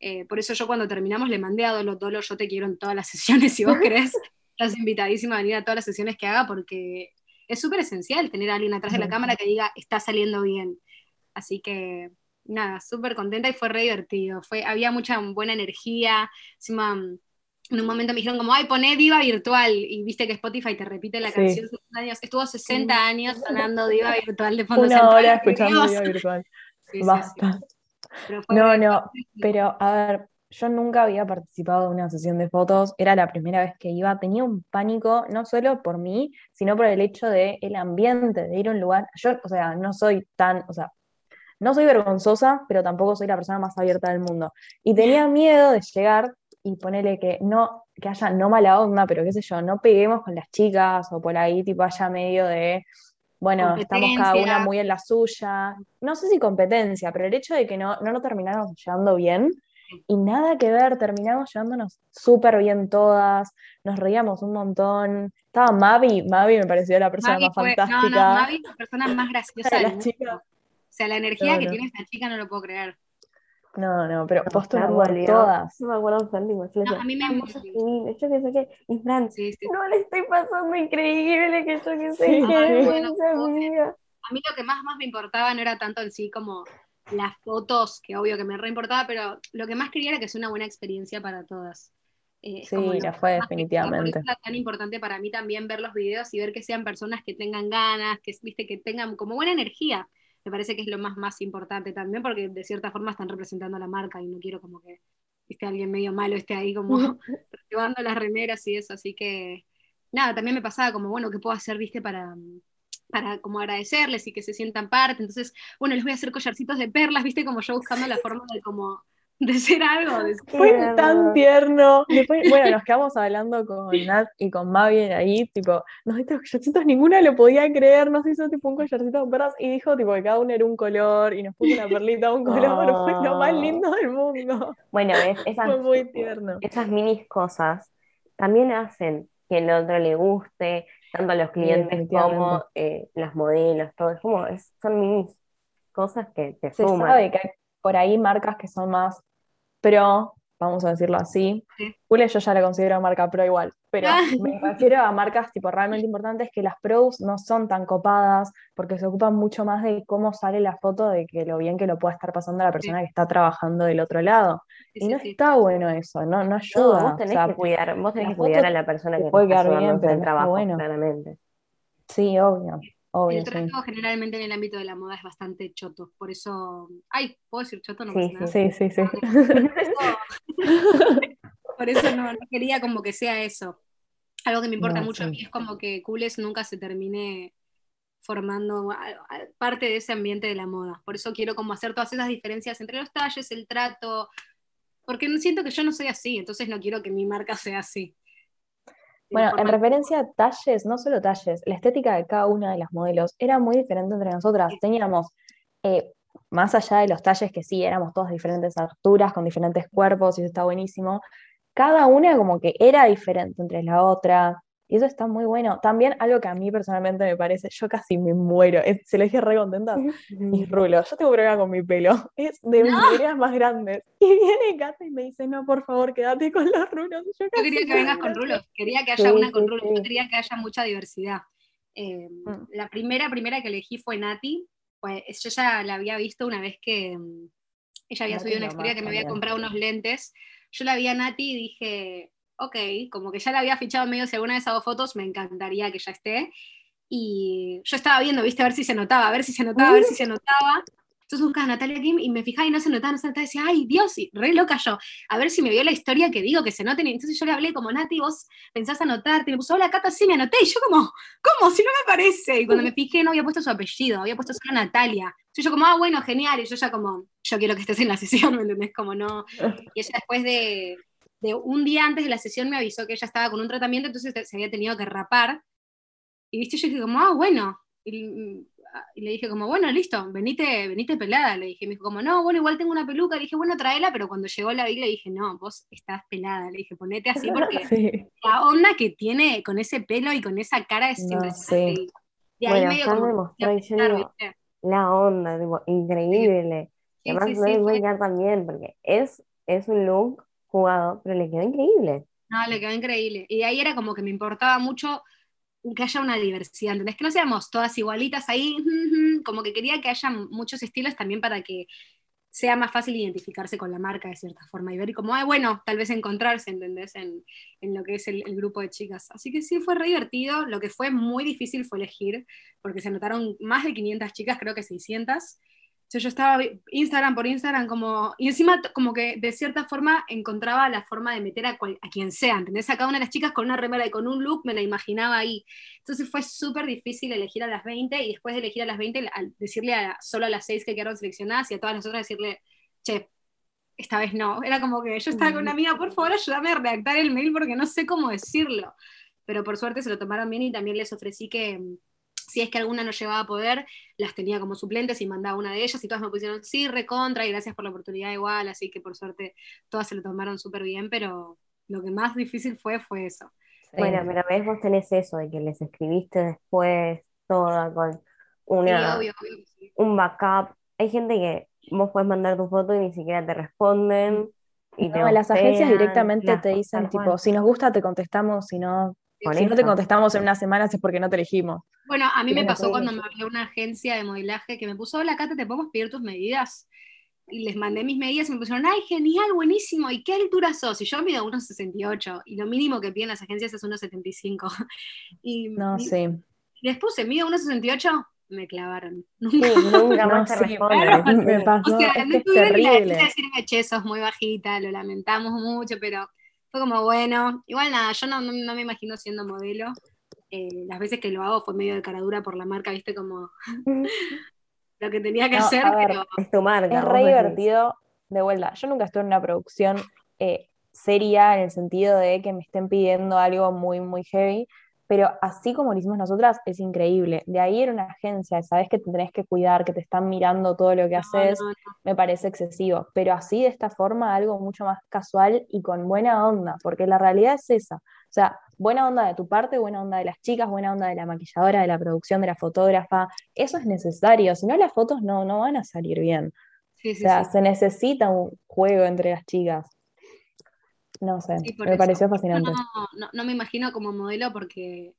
Eh, por eso yo cuando terminamos le mandé a Dolo, Dolo, yo te quiero en todas las sesiones si vos querés. Estás invitadísima a venir a todas las sesiones que haga porque es súper esencial tener a alguien atrás de la cámara que diga, está saliendo bien. Así que, nada, súper contenta y fue re divertido. Fue, había mucha buena energía. Encima, en un momento me dijeron como, ay, poné diva virtual. Y viste que Spotify te repite la canción años. Estuvo 60 años sonando diva virtual de fondo Una hora escuchando diva virtual. Basta. no, no, pero a ver, yo nunca había participado en una sesión de fotos, era la primera vez que iba, tenía un pánico, no solo por mí, sino por el hecho de el ambiente, de ir a un lugar, yo, o sea, no soy tan, o sea, no soy vergonzosa, pero tampoco soy la persona más abierta del mundo. Y tenía miedo de llegar y ponerle que no, que haya no mala onda, pero qué sé yo, no peguemos con las chicas o por ahí tipo haya medio de, bueno, estamos cada una muy en la suya. No sé si competencia, pero el hecho de que no, no lo termináramos llevando bien, y nada que ver, terminamos llevándonos súper bien todas, nos reíamos un montón. Estaba Mavi, Mavi me pareció la persona más fantástica. No, no, Mavi es la persona más graciosa del mundo. O sea, la energía que tiene esta chica no lo puedo creer. No, no, pero posto amor todas. No me acuerdo salimos. No, a mí me gusta. Yo que sé que, y Fran, sí, sí. no le estoy pasando increíble, que yo que sé, sí. A mí lo que más, más me importaba no era tanto en sí como las fotos, que obvio que me reimportaba, pero lo que más quería era que sea una buena experiencia para todas. Eh, sí, ya fue definitivamente. Es tan importante para mí también ver los videos y ver que sean personas que tengan ganas, que, viste, que tengan como buena energía. Me parece que es lo más, más importante también, porque de cierta forma están representando a la marca y no quiero como que esté alguien medio malo esté ahí como llevando las remeras y eso. Así que, nada, también me pasaba como, bueno, ¿qué puedo hacer, viste, para para como agradecerles y que se sientan parte. Entonces, bueno, les voy a hacer collarcitos de perlas, viste, como yo buscando la forma de como de ser algo. De ser- Fue Tierno. tan tierno. Después, bueno, nos quedamos hablando con Nat y con Mavi ahí, tipo, nos diste los collarcitos, ninguna lo podía creer, nos hizo tipo un collarcito con perlas y dijo tipo que cada uno era un color y nos puso una perlita de un color, fue lo más Oh. lindo del mundo. Bueno, es- esas, Fue muy tierno. esas minis cosas también hacen que el otro le guste, tanto a los clientes como eh, los modelos, todo. Es como, es- son minis cosas que te Se suman. sabe que hay por ahí marcas que son más pro, vamos a decirlo así. Sí. Yo ya la considero marca pro igual, pero Ah. me refiero a marcas tipo realmente importantes que las pros no son tan copadas porque se ocupan mucho más de cómo sale la foto de que lo bien que lo pueda estar pasando la persona que está trabajando del otro lado. Sí, Y sí, no sí. está bueno eso, no, no No, ayuda. vos o tenés sea, que cuidar, vos tenés que cuidar a la persona que puede está quedar bien, pero no el trabajo, bueno. claramente. sí, obvio, obvio, El sí. trato generalmente en el ámbito de la moda es bastante choto, por eso... Ay, ¿puedo decir choto? No Sí, pasa nada. Sí, sí, sí. Por eso, no, no quería como que sea eso. Algo que me importa No, mucho a sí. mí es como que Cules nunca se termine formando a- a- parte de ese ambiente de la moda. Por eso quiero como hacer todas esas diferencias entre los talles, el trato, porque siento que yo no soy así, entonces no quiero que mi marca sea así. Bueno, en referencia a talles, no solo talles, la estética de cada una de las modelos era muy diferente entre nosotras. Teníamos, eh, más allá de los talles que sí, éramos todas diferentes alturas, con diferentes cuerpos, y eso está buenísimo, cada una como que era diferente entre la otra, y eso está muy bueno. También algo que a mí personalmente me parece, yo casi me muero, es- se lo dije re contenta, mis rulos. Yo tengo problema con mi pelo. Es de mis ideas más grandes. Y viene Cata y me dice, no, por favor, quédate con los rulos. Yo, Yo quería que vengas con rulos, quería que haya Sí, una con rulos, sí. yo quería que haya mucha diversidad. Eh, Mm. La primera, primera que elegí fue Nati, pues yo ya la había visto una vez que mm, ella había Nati subido una historia que me había comprado unos lentes. Yo la vi a Nati y dije, ok, como que ya la había fichado medio, si alguna vez hago fotos, me encantaría que ya esté. Y yo estaba viendo, viste, a ver si se notaba, a ver si se notaba, a ver si se notaba. Entonces buscaba a Natalia Kim y me fijaba y no se notaba, no se notaba, decía, ay Dios, y re loca yo, a ver si me vio la historia que digo, que se noten. Y entonces yo le hablé como, Nati, vos pensás anotarte, y me puso, hola Cata, sí, me anoté, y yo como, ¿cómo? Si no me parece. Y cuando me fijé no había puesto su apellido, había puesto solo Natalia. Entonces yo como, ah, bueno, genial, y yo ya como, yo quiero que estés en la sesión, ¿me entendés? Como no. Y ella después de, de un día antes de la sesión me avisó que ella estaba con un tratamiento, entonces se había tenido que rapar. Y viste, yo dije como, ah, bueno. Y, y le dije como, bueno, listo, venite, venite pelada. Le dije, me dijo como, no, bueno, igual tengo una peluca. Le dije, bueno, tráela, pero cuando llegó la vi le dije, no, vos estás pelada. Le dije, ponete así porque Sí. la onda que tiene con ese pelo y con esa cara es No, impresionante. sí. Y, ahí Bueno, medio como pensar, digo. La onda, tipo, increíble. Sí, Además, no les voy a también, porque es, es un look jugado, pero le quedó increíble. No, le quedó increíble. Y de ahí era como que me importaba mucho que haya una diversidad, ¿entendés? Que no seamos todas igualitas ahí, como que quería que haya muchos estilos también para que sea más fácil identificarse con la marca de cierta forma y ver como, ah, bueno, tal vez encontrarse, ¿entendés? En, en lo que es el, el grupo de chicas. Así que sí, fue re divertido. Lo que fue muy difícil fue elegir, porque se anotaron más de 500 chicas, creo que 600. Entonces yo estaba Instagram por Instagram como, y encima como que de cierta forma encontraba la forma de meter a, cual- a quien sea, ¿entendés? A cada una de las chicas con una remera y con un look me la imaginaba ahí. Entonces fue súper difícil elegir a las 20 y después de elegir a las 20, al decirle a, solo a las 6 que quedaron seleccionadas y a todas las otras decirle, che, esta vez no. Era como que yo estaba con una amiga, por favor ayúdame a redactar el mail porque no sé cómo decirlo. Pero por suerte se lo tomaron bien y también les ofrecí que si es que alguna no llevaba a poder, las tenía como suplentes y mandaba una de ellas y todas me pusieron sí, recontra y gracias por la oportunidad igual, así que por suerte todas se lo tomaron súper bien, pero lo que más difícil fue fue eso. Bueno, pero ves, vos tenés eso de que les escribiste después, toda con Sí, una, obvio, obvio que sí. un backup. Hay gente que vos puedes mandar tu foto y ni siquiera te responden y te No, las agencias directamente las- te dicen, tipo, si nos gusta te contestamos, si no, si no te contestamos en unas semanas es porque no te elegimos. Bueno, a mí Sí, me pasó cuando me habló una agencia de modelaje que me puso, hola Cata, ¿te podemos pedir tus medidas? Y les mandé mis medidas y me pusieron, ay, genial, buenísimo, ¿y qué altura sos? Y yo mido 1,68 y lo mínimo que piden las agencias es 1,75. Y, No, y sí. les puse, mido 1,68, me clavaron. Sí, nunca No, más te sí, claro, sí. Me pasó, O sea, es no tuvieron la terrible. de decirme, che, sos muy bajita, lo lamentamos mucho, pero fue como, bueno, igual nada, yo no, no, no me imagino siendo modelo. Eh, las veces que lo hago fue medio de caradura por la marca, viste, como lo que tenía que No, hacer, ver, pero Es tu marca, Es re decís. divertido de vuelta, yo nunca estuve en una producción eh, seria en el sentido de que me estén pidiendo algo muy, muy heavy, pero así como lo hicimos nosotras, es increíble. De ahí era una agencia, sabes que te tenés que cuidar, que te están mirando todo lo que haces, me parece excesivo. Pero así, de esta forma, algo mucho más casual y con buena onda, porque la realidad es esa. O sea, buena onda de tu parte, buena onda de las chicas, buena onda de la maquilladora, de la producción, de la fotógrafa. Eso es necesario, si no las fotos no, no van a salir bien. o sea, se necesita un juego entre las chicas. No sé, me pareció fascinante. No, me imagino como modelo porque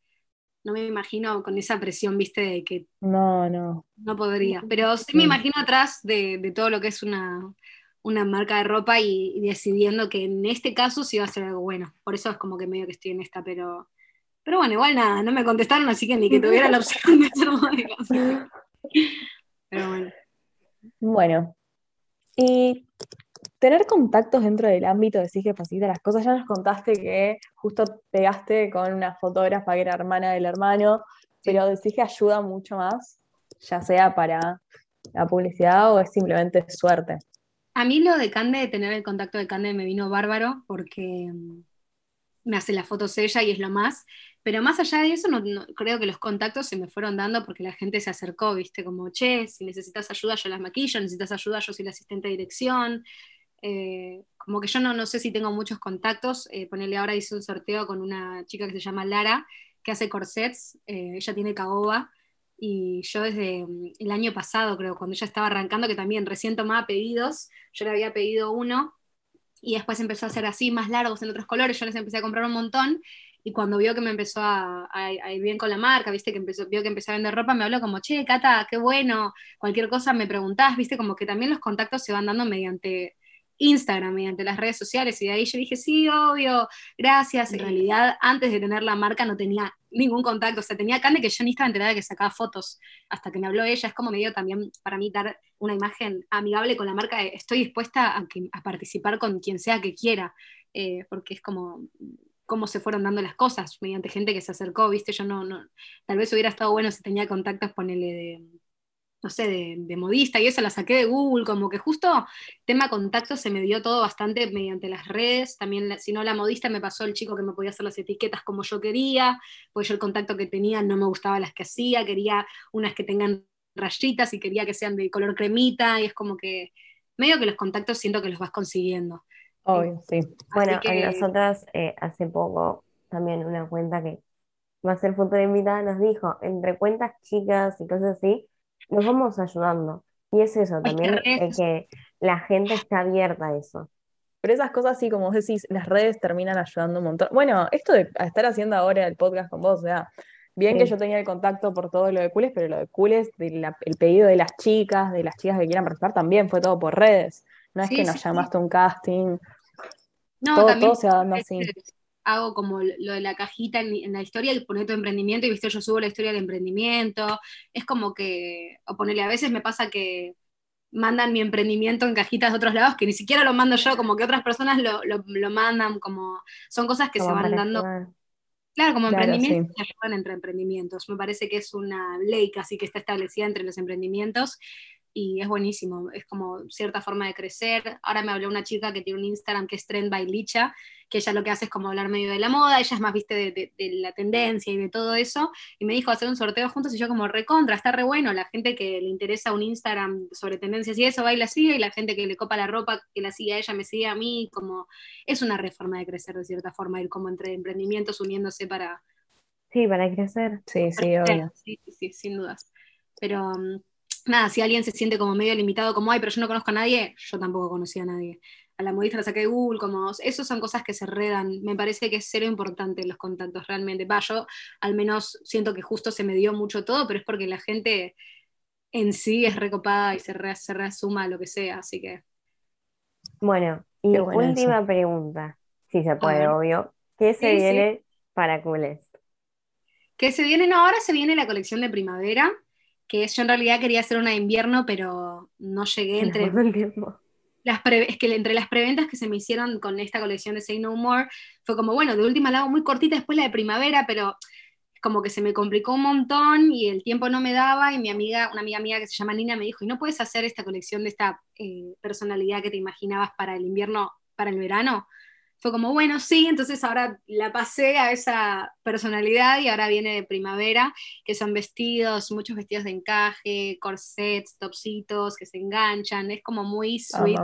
no me imagino con esa presión, viste, de que no, no. No podría. Pero sí me imagino atrás de, todo lo que es una, marca de ropa y, decidiendo que en este caso sí va a ser algo bueno. Por eso es como que medio que estoy en esta, pero, pero bueno, igual nada, no me contestaron, así que ni que tuviera la opción de ser modelo. Pero bueno. Bueno. Y tener contactos dentro del ámbito de que facilita las cosas. Ya nos contaste que justo pegaste con una fotógrafa que era hermana del hermano, pero decís que ayuda mucho más, ya sea para la publicidad o es simplemente suerte. A mí lo de Cande, tener el contacto de Cande me vino bárbaro porque mm, me hace las fotos ella y es lo más. Pero más allá de eso, no, creo que los contactos se me fueron dando porque la gente se acercó, viste, como, che, si necesitas ayuda yo las maquillo, necesitas ayuda yo soy la asistente de dirección, eh, como que yo no, no, sé si tengo muchos contactos, eh, ponerle ahora hice un sorteo con una chica que se llama Lara, que hace corsets, eh, ella tiene caoba, y yo desde mm, el año pasado, creo, cuando ella estaba arrancando, que también recién tomaba pedidos, yo le había pedido uno, y después empezó a hacer así, más largos en otros colores, yo les empecé a comprar un montón, y cuando vio que me empezó a, ir bien con la marca, viste que empezó, vio que empecé a vender ropa, me habló como, che, Cata, qué bueno, cualquier cosa me preguntás, viste, como que también los contactos se van dando mediante Instagram, mediante las redes sociales, y de ahí yo dije, sí, obvio, gracias. En realidad, antes de tener la marca no tenía ningún contacto, o sea, tenía Cande que yo ni estaba enterada de que sacaba fotos, hasta que me habló ella, es como medio también para mí dar una imagen amigable con la marca, estoy dispuesta a, a participar con quien sea que quiera, eh, porque es como cómo se fueron dando las cosas, mediante gente que se acercó, viste, yo no, no tal vez hubiera estado bueno si tenía contactos, ponele de no sé, de, modista y eso la saqué de Google, como que justo tema contacto se me dio todo bastante mediante las redes, también si no la modista me pasó el chico que me podía hacer las etiquetas como yo quería, pues yo el contacto que tenía no me gustaba las que hacía, quería unas que tengan rayitas y quería que sean de color cremita y es como que medio que los contactos siento que los vas consiguiendo. Obvio, sí. Bueno, que... nosotras eh, hace poco también una cuenta que va a ser futura invitada nos dijo, entre cuentas chicas y cosas así, nos vamos ayudando. Y es eso también, que la gente está abierta a eso. Pero esas cosas, sí, como vos decís, las redes terminan ayudando un montón. Bueno, esto de estar haciendo ahora el podcast con vos, o sea, bien que yo tenía el contacto por todo lo de Cules, pero lo de Cules, el pedido de las chicas, de las chicas que quieran participar, también fue todo por redes. No es que nos llamaste a un casting. No, todo, todo se va dando así hago como lo de la cajita en, la historia y poner tu emprendimiento y viste, yo subo la historia del emprendimiento. Es como que, o ponerle, a veces me pasa que mandan mi emprendimiento en cajitas de otros lados que ni siquiera lo mando yo, como que otras personas lo, lo, mandan, como son cosas que se van dando. Claro, como emprendimientos se ayudan entre emprendimientos. Me parece que es una ley casi que está establecida entre los emprendimientos y es buenísimo, es como cierta forma de crecer. Ahora me habló una chica que tiene un Instagram que es Trend by Licha, que ella lo que hace es como hablar medio de la moda, ella es más, viste, de, la tendencia y de todo eso, y me dijo hacer un sorteo juntos y yo como recontra, está re bueno, la gente que le interesa un Instagram sobre tendencias y eso va y la sigue, y la gente que le copa la ropa, que la sigue a ella, me sigue a mí, como es una reforma de crecer de cierta forma, ir como entre emprendimientos uniéndose para... Sí, para crecer. Sí, sí, obvio. Sí, sí, sin dudas. Pero mm, nada, si alguien se siente como medio limitado, como, ay, pero yo no conozco a nadie, yo tampoco conocía a nadie. A la modista la saqué de Google, como, eso son cosas que se redan. Me parece que es cero importante los contactos realmente. Va, yo al menos siento que justo se me dio mucho todo, pero es porque la gente en sí es recopada y se, re, se reasuma lo que sea, así que. Bueno, y última pregunta, si se puede, obvio. ¿Qué se viene para Coolest? ¿Qué se viene? No, ahora se viene la colección de primavera que yo en realidad quería hacer una de invierno, pero no llegué entre... Las es que entre las preventas que se me hicieron con esta colección de Say No More, fue como, bueno, de última la hago muy cortita, después la de primavera, pero como que se me complicó un montón y el tiempo no me daba y mi amiga, una amiga mía que se llama Nina me dijo, ¿y no puedes hacer esta colección de esta eh, personalidad que te imaginabas para el invierno, para el verano? Fue como, bueno, sí, entonces ahora la pasé a esa personalidad y ahora viene de primavera, que son vestidos, muchos vestidos de encaje, corsets, topsitos que se enganchan, es como muy sweet,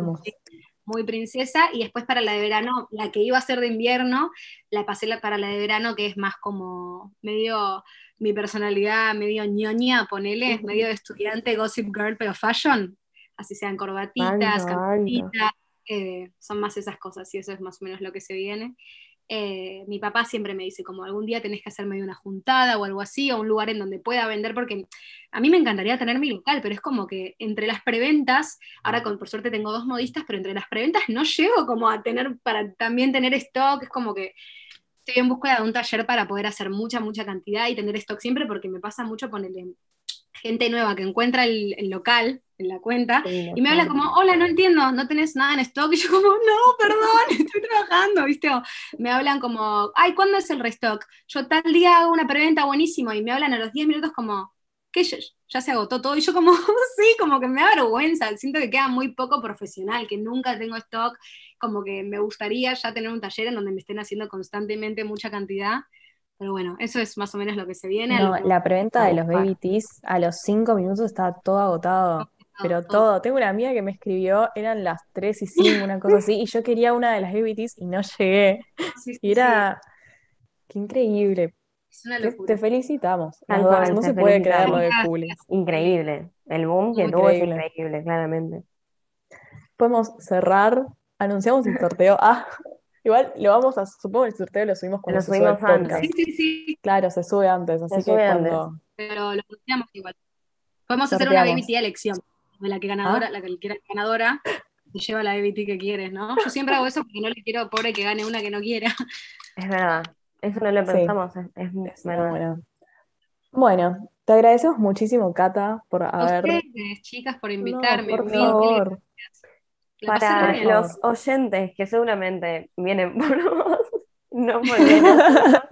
muy princesa, y después para la de verano, la que iba a ser de invierno, la pasé para la de verano, que es más como medio mi personalidad, medio ñoña, ponele, medio de estudiante gossip girl, pero fashion, así sean corbatitas, camisetitas, eh, son más esas cosas, y eso es más o menos lo que se viene. Eh, mi papá siempre me dice como algún día tenés que hacer medio una juntada o algo así, o un lugar en donde pueda vender, porque a mí me encantaría tener mi local, pero es como que entre las preventas, ahora por suerte tengo dos modistas, pero entre las preventas no llego como a tener, para también tener stock, es como que estoy en búsqueda de un taller para poder hacer mucha, mucha cantidad y tener stock siempre, porque me pasa mucho ponerle gente nueva que encuentra el, local en la cuenta y me habla como, hola, no entiendo, no tenés nada en stock. Y yo como, no, perdón, estoy trabajando, ¿viste? me hablan como, ay, ¿cuándo es el restock? Yo tal día hago una preventa buenísimo y me hablan a los 10 minutos como, ¿qué? Ya se agotó todo. Y yo como, sí, como que me da vergüenza, siento que queda muy poco profesional, que nunca tengo stock, como que me gustaría ya tener un taller en donde me estén haciendo constantemente mucha cantidad pero bueno, eso es más o menos lo que se viene. No, la preventa de los baby teas a los cinco minutos estaba todo agotado. Pero todo. Tengo una amiga que me escribió, eran las 3 y 5, una cosa así, y yo quería una de las baby teas y no llegué. y era. Qué increíble. Es una locura. Te felicitamos. no se puede creer lo de Juli. Increíble. El boom que tuvo es increíble, claramente. Podemos cerrar. Anunciamos el sorteo. Ah, Igual lo vamos a, supongo que el sorteo lo subimos cuando lo subimos antes. Sí, sí, sí. Claro, se sube antes, así que cuando... Pero lo anunciamos igual. Podemos hacer una BBT elección, la que ganadora, ¿Ah? la que quiera ganadora, se lleva la BBT que quieres, ¿no? Yo siempre hago eso porque no le quiero pobre que gane una que no quiera. Es verdad, eso no lo pensamos, es, es verdad. Bueno. bueno, te agradecemos muchísimo, Cata, por haber... ustedes, chicas, por invitarme. por favor para los oyentes que seguramente vienen por vos, no por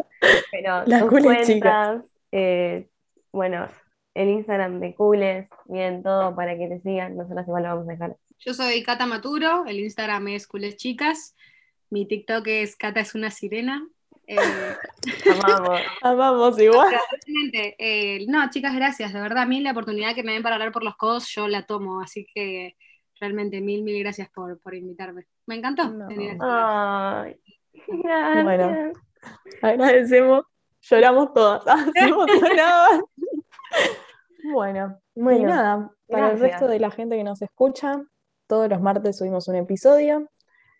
pero Las tus cuentas, eh, bueno, el Instagram de Cules, bien todo para que te sigan, nosotros igual lo vamos a dejar. Yo soy Cata Maturo, el Instagram es Cules Chicas, mi TikTok es Cata es una sirena. Eh, amamos. amamos igual. Eh, no, chicas, gracias. De verdad, a mí la oportunidad que me den para hablar por los codos, yo la tomo. Así que realmente mil, mil gracias por, invitarme. Me encantó. Ay, gracias. Bueno, agradecemos, lloramos todas. bueno, bueno, y nada, para el resto de la gente que nos escucha, todos los martes subimos un episodio.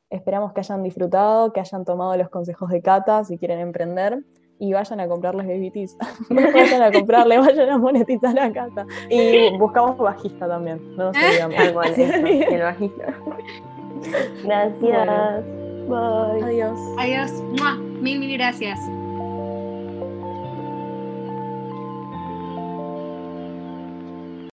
Esperamos que hayan disfrutado, que hayan tomado los consejos de Cata si quieren emprender y vayan a comprarles baby teas. vayan a comprarle, vayan a monetizar la casa. Y buscamos bajista también, no nos olvidamos. Igual, el bajista. Gracias. Bye. Adiós. Adiós. Mil, mil gracias.